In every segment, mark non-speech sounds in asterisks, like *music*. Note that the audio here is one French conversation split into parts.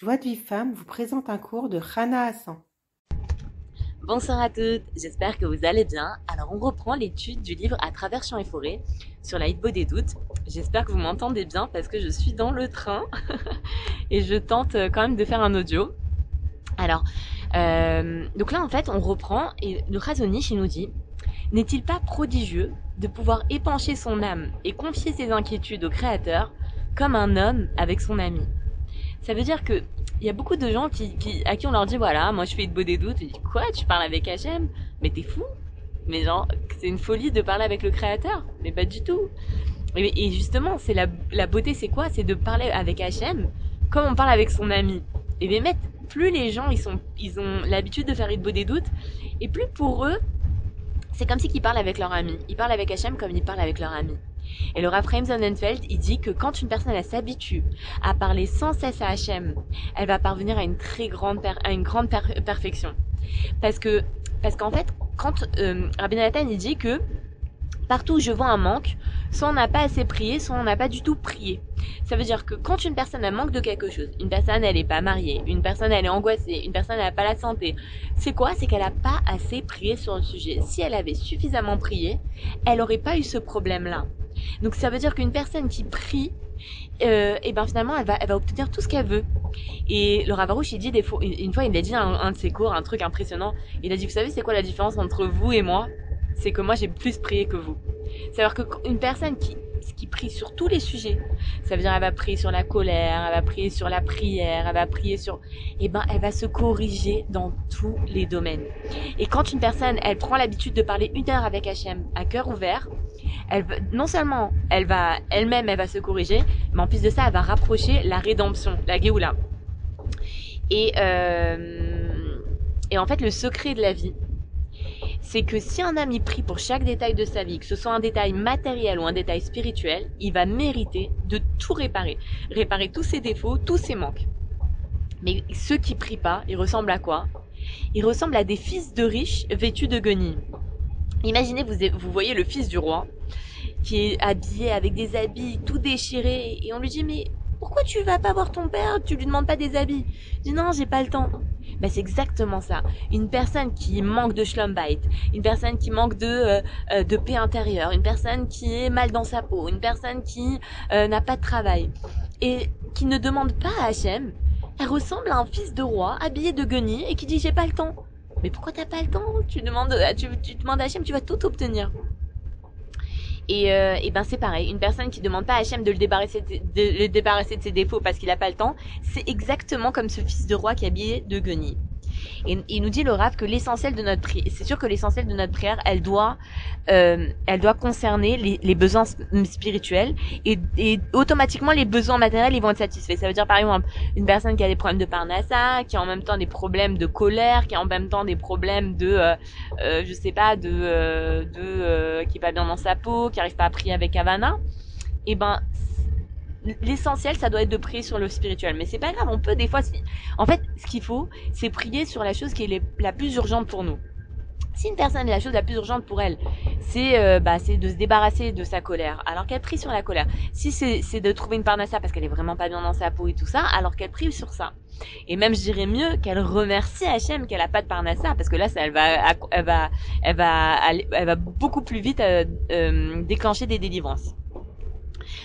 Joie de vie femme vous présente un cours de Rana Hassan. Bonsoir à toutes, j'espère que vous allez bien. Alors on reprend l'étude du livre À travers champs et forêts sur la Hitbo des doutes. J'espère que vous m'entendez bien parce que je suis dans le train *laughs* et je tente quand même de faire un audio. Alors, euh, donc là en fait on reprend et le Razonich il nous dit N'est-il pas prodigieux de pouvoir épancher son âme et confier ses inquiétudes au Créateur comme un homme avec son ami? Ça veut dire que il y a beaucoup de gens qui, à qui on leur dit voilà, moi je fais de beau des doutes. Ils disent quoi? Tu parles avec Hachem Mais t'es fou? Mais genre, c'est une folie de parler avec le Créateur Mais pas du tout. Et, et justement, c'est la, la beauté, c'est quoi? C'est de parler avec Hachem comme on parle avec son ami. Et bien, mettre, plus les gens ils sont, ils ont l'habitude de faire une beau des doutes, et plus pour eux, c'est comme si qu'ils parlent avec leur ami. Ils parlent avec Hachem comme ils parlent avec leur ami. Et le Raphaël Sonnenfeld, il dit que quand une personne s'habitue à parler sans cesse à Hachem, elle va parvenir à une très grande, à une grande perfection. Parce que, parce qu'en fait, quand euh, Rabbi Nathan, il dit que partout où je vois un manque, soit on n'a pas assez prié, soit on n'a pas du tout prié. Ça veut dire que quand une personne a manque de quelque chose, une personne elle est pas mariée, une personne elle est angoissée, une personne n'a pas la santé, c'est quoi? C'est qu'elle n'a pas assez prié sur le sujet. Si elle avait suffisamment prié, elle n'aurait pas eu ce problème-là. Donc ça veut dire qu'une personne qui prie, euh, et ben finalement elle va, elle va obtenir tout ce qu'elle veut. Et le Ravarouche il dit des fois, une fois il a dit un, un de ses cours un truc impressionnant. Il a dit vous savez c'est quoi la différence entre vous et moi? C'est que moi j'ai plus prié que vous. C'est-à-dire qu'une personne qui qui prie sur tous les sujets. Ça veut dire elle va prier sur la colère, elle va prier sur la prière, elle va prier sur eh ben elle va se corriger dans tous les domaines. Et quand une personne, elle prend l'habitude de parler une heure avec Hachem à cœur ouvert, elle non seulement elle va elle-même elle va se corriger, mais en plus de ça, elle va rapprocher la rédemption, la Géoula. Et euh, et en fait, le secret de la vie, c'est que si un ami prie pour chaque détail de sa vie, que ce soit un détail matériel ou un détail spirituel, il va mériter de tout réparer. Réparer tous ses défauts, tous ses manques. Mais ceux qui prient pas, ils ressemblent à quoi? Ils ressemblent à des fils de riches vêtus de guenilles. Imaginez, vous, vous voyez le fils du roi qui est habillé avec des habits tout déchirés et on lui dit mais pourquoi tu vas pas voir ton père? Tu lui demandes pas des habits Il dit non, j'ai pas le temps. Ben c'est exactement ça. Une personne qui manque de schlumbite, une personne qui manque de euh, euh, de paix intérieure, une personne qui est mal dans sa peau, une personne qui euh, n'a pas de travail et qui ne demande pas à Hachem, elle ressemble à un fils de roi habillé de guenilles et qui dit j'ai pas le temps. Mais pourquoi t'as pas le temps Tu demandes, tu, tu demandes à Hachem, tu vas tout obtenir. Et, euh, et ben c'est pareil, une personne qui demande pas à Hachem de le débarrasser de, le débarrasser de ses défauts parce qu'il a pas le temps, c'est exactement comme ce fils de roi qui habillé de guenilles. Et il nous dit le Rav que l'essentiel de notre prière, c'est sûr que l'essentiel de notre prière, elle doit, euh, elle doit concerner les, les besoins spirituels et, et, automatiquement les besoins matériels ils vont être satisfaits. Ça veut dire par exemple une personne qui a des problèmes de parnassa, qui a en même temps des problèmes de colère, qui a en même temps des problèmes de, euh, euh, je sais pas, de, euh, de euh, qui est pas bien dans sa peau, qui arrive pas à prier avec Havana. Et ben l'essentiel, ça doit être de prier sur le spirituel. Mais c'est pas grave, on peut des fois. En fait, ce qu'il faut, c'est prier sur la chose qui est la plus urgente pour nous. Si une personne la chose la plus urgente pour elle, c'est euh, bah, c'est de se débarrasser de sa colère, alors qu'elle prie sur la colère. Si c'est de trouver une parnassa parce qu'elle est vraiment pas bien dans sa peau et tout ça, alors qu'elle prie sur ça. Et même je dirais mieux qu'elle remercie Hachem qu'elle a pas de parnassa parce que là ça, elle va elle va elle va elle va beaucoup plus vite euh, euh, déclencher des délivrances.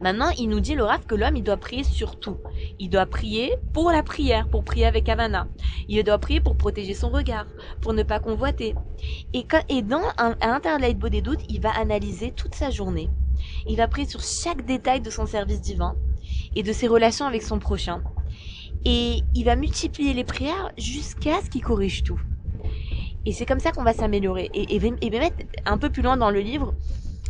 Maintenant, il nous dit le Rav que l'homme, il doit prier sur tout. Il doit prier pour la prière, pour prier avec Havana. Il doit prier pour protéger son regard, pour ne pas convoiter. Et, quand, et dans, à l'intérieur de des doutes, il va analyser toute sa journée. Il va prier sur chaque détail de son service divin et de ses relations avec son prochain. Et il va multiplier les prières jusqu'à ce qu'il corrige tout. Et c'est comme ça qu'on va s'améliorer. Et, et, et un peu plus loin dans le livre,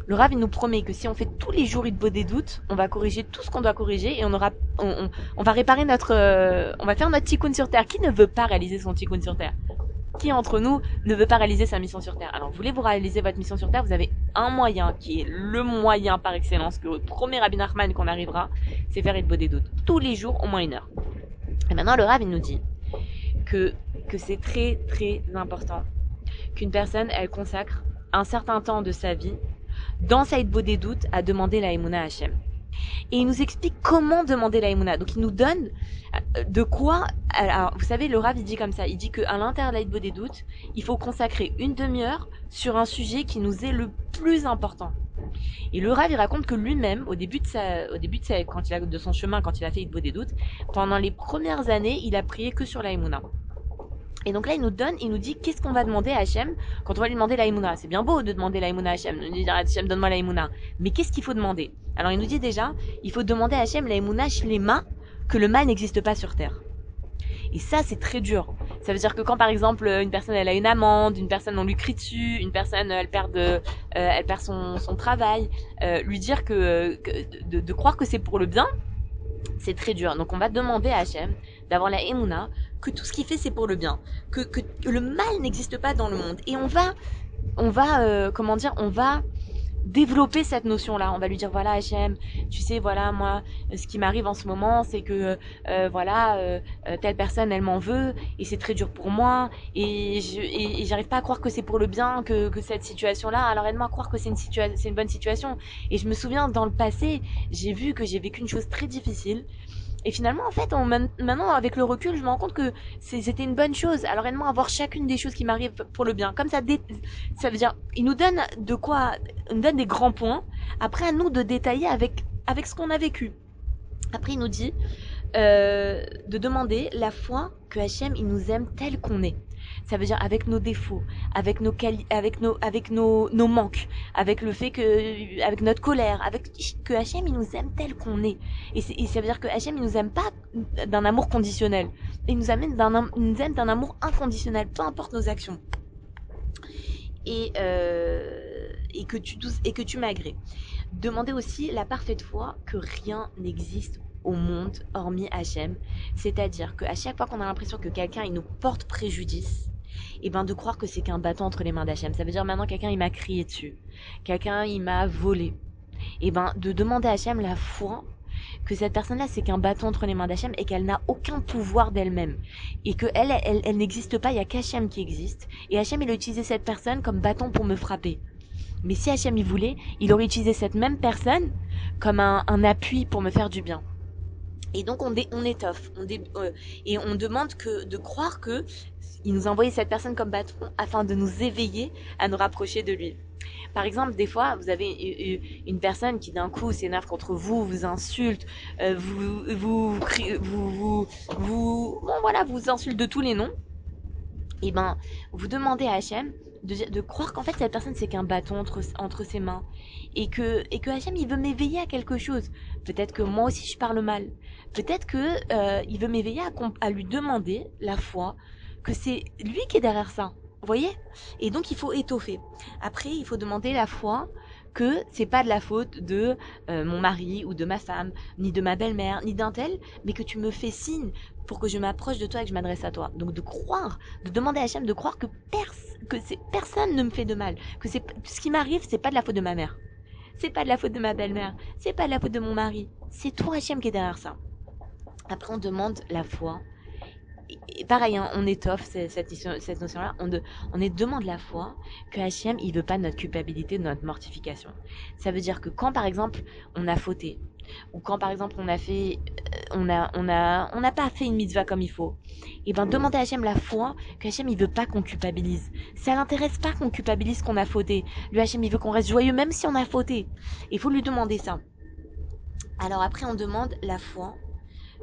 le Rav, il nous promet que si on fait tous les jours il beau des doutes, on va corriger tout ce qu'on doit corriger et on aura, on, on, va réparer notre, euh, on va faire notre tikkun sur terre. Qui ne veut pas réaliser son tikkun sur terre? Qui entre nous ne veut pas réaliser sa mission sur terre? Alors, voulez-vous réaliser votre mission sur terre? Vous avez un moyen qui est le moyen par excellence que premier Rabbi Nachman qu'on arrivera, c'est faire il beau des doutes tous les jours au moins une heure. Et maintenant, le Rav, il nous dit que que c'est très très important qu'une personne elle consacre un certain temps de sa vie dans Saïd doutes, à demander la Emouna Hachem. Et il nous explique comment demander la Emouna. Donc il nous donne euh, de quoi. Alors, vous savez, le Rav, il dit comme ça. Il dit qu'à l'intérieur de des doutes, il faut consacrer une demi-heure sur un sujet qui nous est le plus important. Et le Rav, il raconte que lui-même, au début de sa, au début de sa, quand il a, de son chemin, quand il a fait Idbo des doutes, pendant les premières années, il a prié que sur la Emouna. Et donc là, il nous donne, il nous dit qu'est-ce qu'on va demander à Hachem quand on va lui demander la C'est bien beau de demander la à Hachem, de dire Hachem, donne-moi la Mais qu'est-ce qu'il faut demander? Alors il nous dit déjà, il faut demander à Hachem la les mains que le mal n'existe pas sur terre. Et ça, c'est très dur. Ça veut dire que quand, par exemple, une personne, elle a une amende, une personne, on lui crie dessus, une personne, elle perd, de, euh, elle perd son, travail, euh, lui dire que, de, croire que c'est pour le bien, c'est très dur. Donc, on va demander à Hachem d'avoir la émouna, que tout ce qu'il fait, c'est pour le bien, que, que, le mal n'existe pas dans le monde. Et on va, on va, euh, comment dire, on va développer cette notion-là. On va lui dire voilà Hachem, tu sais voilà moi ce qui m'arrive en ce moment c'est que euh, voilà euh, telle personne elle m'en veut et c'est très dur pour moi et j'arrive pas à croire que c'est pour le bien que, que cette situation-là. Alors aide-moi à croire que c'est une situation c'est une bonne situation. Et je me souviens dans le passé j'ai vu que j'ai vécu une chose très difficile et finalement, en fait, maintenant, avec le recul, je me rends compte que c'était une bonne chose. Alors, réellement, avoir chacune des choses qui m'arrivent pour le bien. Comme ça, ça veut dire, il nous donne de quoi, il nous donne des grands points. Après, à nous de détailler avec, avec ce qu'on a vécu. Après, il nous dit euh, de demander la foi que Hachem, il nous aime tel qu'on est. Ça veut dire avec nos défauts, avec nos avec nos avec nos, nos manques, avec le fait que avec notre colère, avec que Hachem il nous aime tel qu'on est. Et, et, ça veut dire que Hachem il nous aime pas d'un amour conditionnel. Il nous amène d'un nous aime d'un amour inconditionnel, peu importe nos actions. Et euh, et que tu et que tu m'agrées. Demandez aussi la parfaite foi que rien n'existe au monde hormis Hachem. C'est-à-dire qu'à chaque fois qu'on a l'impression que quelqu'un il nous porte préjudice, et ben de croire que c'est qu'un bâton entre les mains d'Hachem. Ça veut dire maintenant quelqu'un il m'a crié dessus, quelqu'un il m'a volé. Et ben de demander à Hachem la foi que cette personne-là c'est qu'un bâton entre les mains d'Hachem et qu'elle n'a aucun pouvoir d'elle-même et que elle, elle, n'existe pas, il y a qu'Hachem qui existe. Et Hachem il a utilisé cette personne comme bâton pour me frapper. Mais si Hachem il voulait, il aurait utilisé cette même personne comme un, appui pour me faire du bien. Et donc on, on étoffe, euh, et on demande que de croire que il nous a envoyé cette personne comme bâton afin de nous éveiller à nous rapprocher de lui. Par exemple, des fois, vous avez une personne qui d'un coup s'énerve contre vous, vous insulte, euh, vous, vous, vous, vous, voilà, vous insulte de tous les noms. Et eh ben, vous demandez à Hachem de, croire qu'en fait cette personne c'est qu'un bâton entre, entre ses mains et que et que Hachem il veut m'éveiller à quelque chose. Peut-être que moi aussi je parle mal. Peut-être que euh, il veut m'éveiller à lui demander la foi que c'est lui qui est derrière ça. Vous voyez? Et donc il faut étoffer. Après, il faut demander la foi que c'est pas de la faute de euh, mon mari ou de ma femme, ni de ma belle-mère, ni d'un tel, mais que tu me fais signe pour que je m'approche de toi et que je m'adresse à toi. Donc de croire, de demander à Hachem de croire que, personne ne me fait de mal, que ce qui m'arrive, c'est pas de la faute de ma mère. C'est pas de la faute de ma belle-mère, c'est pas de la faute de mon mari. C'est toi Hachem qui est derrière ça. Après on demande la foi et pareil, hein, on étoffe cette, cette, notion-là, on, est demande la foi que Hachem, il veut pas notre culpabilité, notre mortification. Ça veut dire que quand, par exemple, on a fauté, ou quand, par exemple, on a fait, euh, on a, on a, on n'a pas fait une mitzvah comme il faut, et ben, demander à Hachem la foi que Hachem, il veut pas qu'on culpabilise. Ça l'intéresse pas qu'on culpabilise qu'on a fauté. Lui, Hachem, il veut qu'on reste joyeux même si on a fauté. Il faut lui demander ça. Alors après, on demande la foi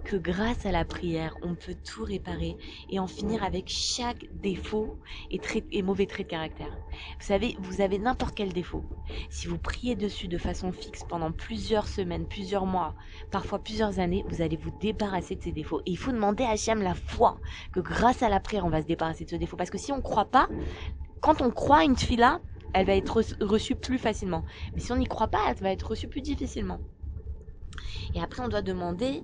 que grâce à la prière, on peut tout réparer et en finir avec chaque défaut et, mauvais trait de caractère. Vous savez, vous avez n'importe quel défaut. Si vous priez dessus de façon fixe pendant plusieurs semaines, plusieurs mois, parfois plusieurs années, vous allez vous débarrasser de ces défauts. Et il faut demander à Hachem la foi que grâce à la prière, on va se débarrasser de ce défaut. Parce que si on ne croit pas, quand on croit une fila, elle va être reçue plus facilement. Mais si on n'y croit pas, elle va être reçue plus difficilement. Et après, on doit demander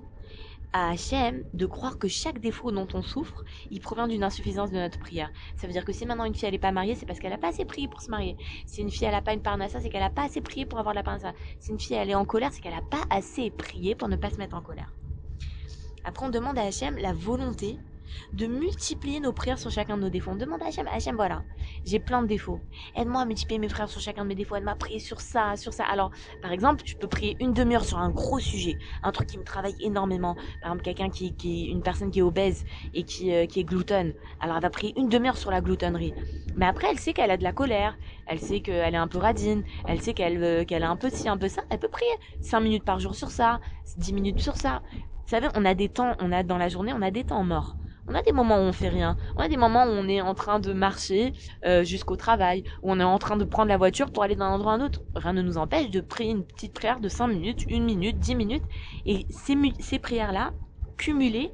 à Hachem de croire que chaque défaut dont on souffre, il provient d'une insuffisance de notre prière. Ça veut dire que si maintenant une fille elle est pas mariée, c'est parce qu'elle a pas assez prié pour se marier. Si une fille elle a pas une parnassa, c'est qu'elle a pas assez prié pour avoir la parnassa. Si une fille elle est en colère, c'est qu'elle a pas assez prié pour ne pas se mettre en colère. Après on demande à Hachem la volonté de multiplier nos prières sur chacun de nos défauts. On demande à Hachem, Hachem, voilà, j'ai plein de défauts. Aide-moi à multiplier mes prières sur chacun de mes défauts. Aide-moi à prier sur ça, sur ça. Alors, par exemple, je peux prier une demi-heure sur un gros sujet, un truc qui me travaille énormément. Par exemple, quelqu'un qui, qui, une personne qui est obèse et qui, euh, qui est gluten. Alors, elle va prier une demi-heure sur la gloutonnerie. Mais après, elle sait qu'elle a de la colère. Elle sait qu'elle est un peu radine. Elle sait qu'elle euh, qu'elle a un peu ci, un peu ça. Elle peut prier 5 minutes par jour sur ça, 10 minutes sur ça. Vous savez, on a des temps, on a dans la journée, on a des temps morts. On a des moments où on fait rien. On a des moments où on est en train de marcher euh, jusqu'au travail, où on est en train de prendre la voiture pour aller d'un endroit à un autre. Rien ne nous empêche de prier une petite prière de 5 minutes, 1 minute, 10 minutes. Et ces, ces prières-là, cumulées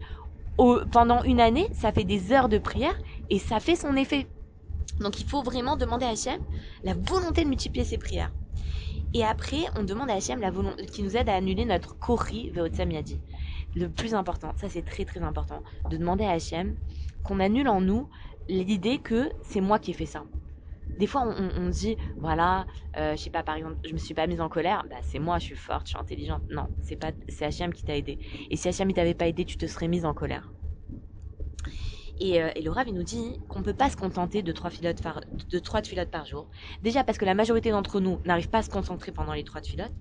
pendant une année, ça fait des heures de prière et ça fait son effet. Donc il faut vraiment demander à Hachem la volonté de multiplier ses prières. Et après, on demande à Hachem la volonté, qui nous aide à annuler notre kori veotsam yadi le plus important, ça c'est très très important, de demander à Hachem qu'on annule en nous l'idée que c'est moi qui ai fait ça. Des fois, on, on dit, voilà, euh, je sais pas, par exemple, je me suis pas mise en colère, bah, c'est moi, je suis forte, je suis intelligente. Non, c'est pas, c'est Hachem qui t'a aidé. Et si Hachem ne t'avait pas aidé, tu te serais mise en colère. Et, euh, et, le Rav, il nous dit qu'on peut pas se contenter de trois filotes par, de trois par jour. Déjà parce que la majorité d'entre nous n'arrive pas à se concentrer pendant les trois filotes.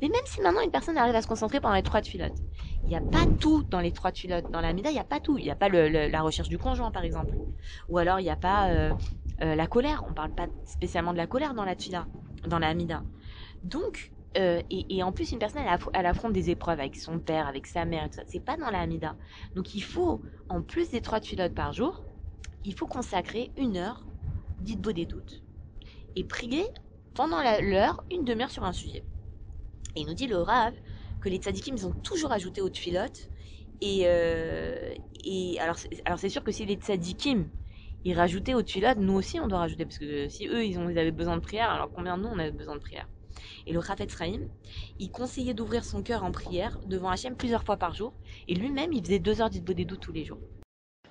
Mais même si maintenant une personne arrive à se concentrer pendant les trois filotes, il n'y a pas tout dans les trois filotes. Dans la Mida, il n'y a pas tout. Il n'y a pas le, le, la recherche du conjoint, par exemple. Ou alors, il n'y a pas euh, euh, la colère. On parle pas spécialement de la colère dans la Tfila, dans la Mida. Donc, euh, et, en plus, une personne, elle, affronte des épreuves avec son père, avec sa mère, et tout ça. C'est pas dans la Hamida. Donc, il faut, en plus des trois filotes par jour, il faut consacrer une heure dites beau des doutes. Et prier pendant l'heure, une demi-heure sur un sujet. Et il nous dit le Rav que les tzadikim, ils ont toujours ajouté aux filotes. Et, euh, et alors, c'est sûr que si les tzadikim, ils rajoutaient aux filotes, nous aussi, on doit rajouter. Parce que si eux, ils, ont, avaient besoin de prière, alors combien de nous, on avait besoin de prière? Et le Rafet Sraïm, il conseillait d'ouvrir son cœur en prière devant Hachem plusieurs fois par jour. Et lui-même, il faisait deux heures d'Itbo des doutes tous les jours.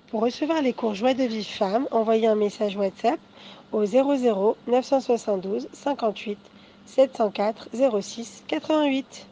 Pour recevoir les cours Joie de vie femme, envoyez un message WhatsApp au 00 972 58 704 06 88.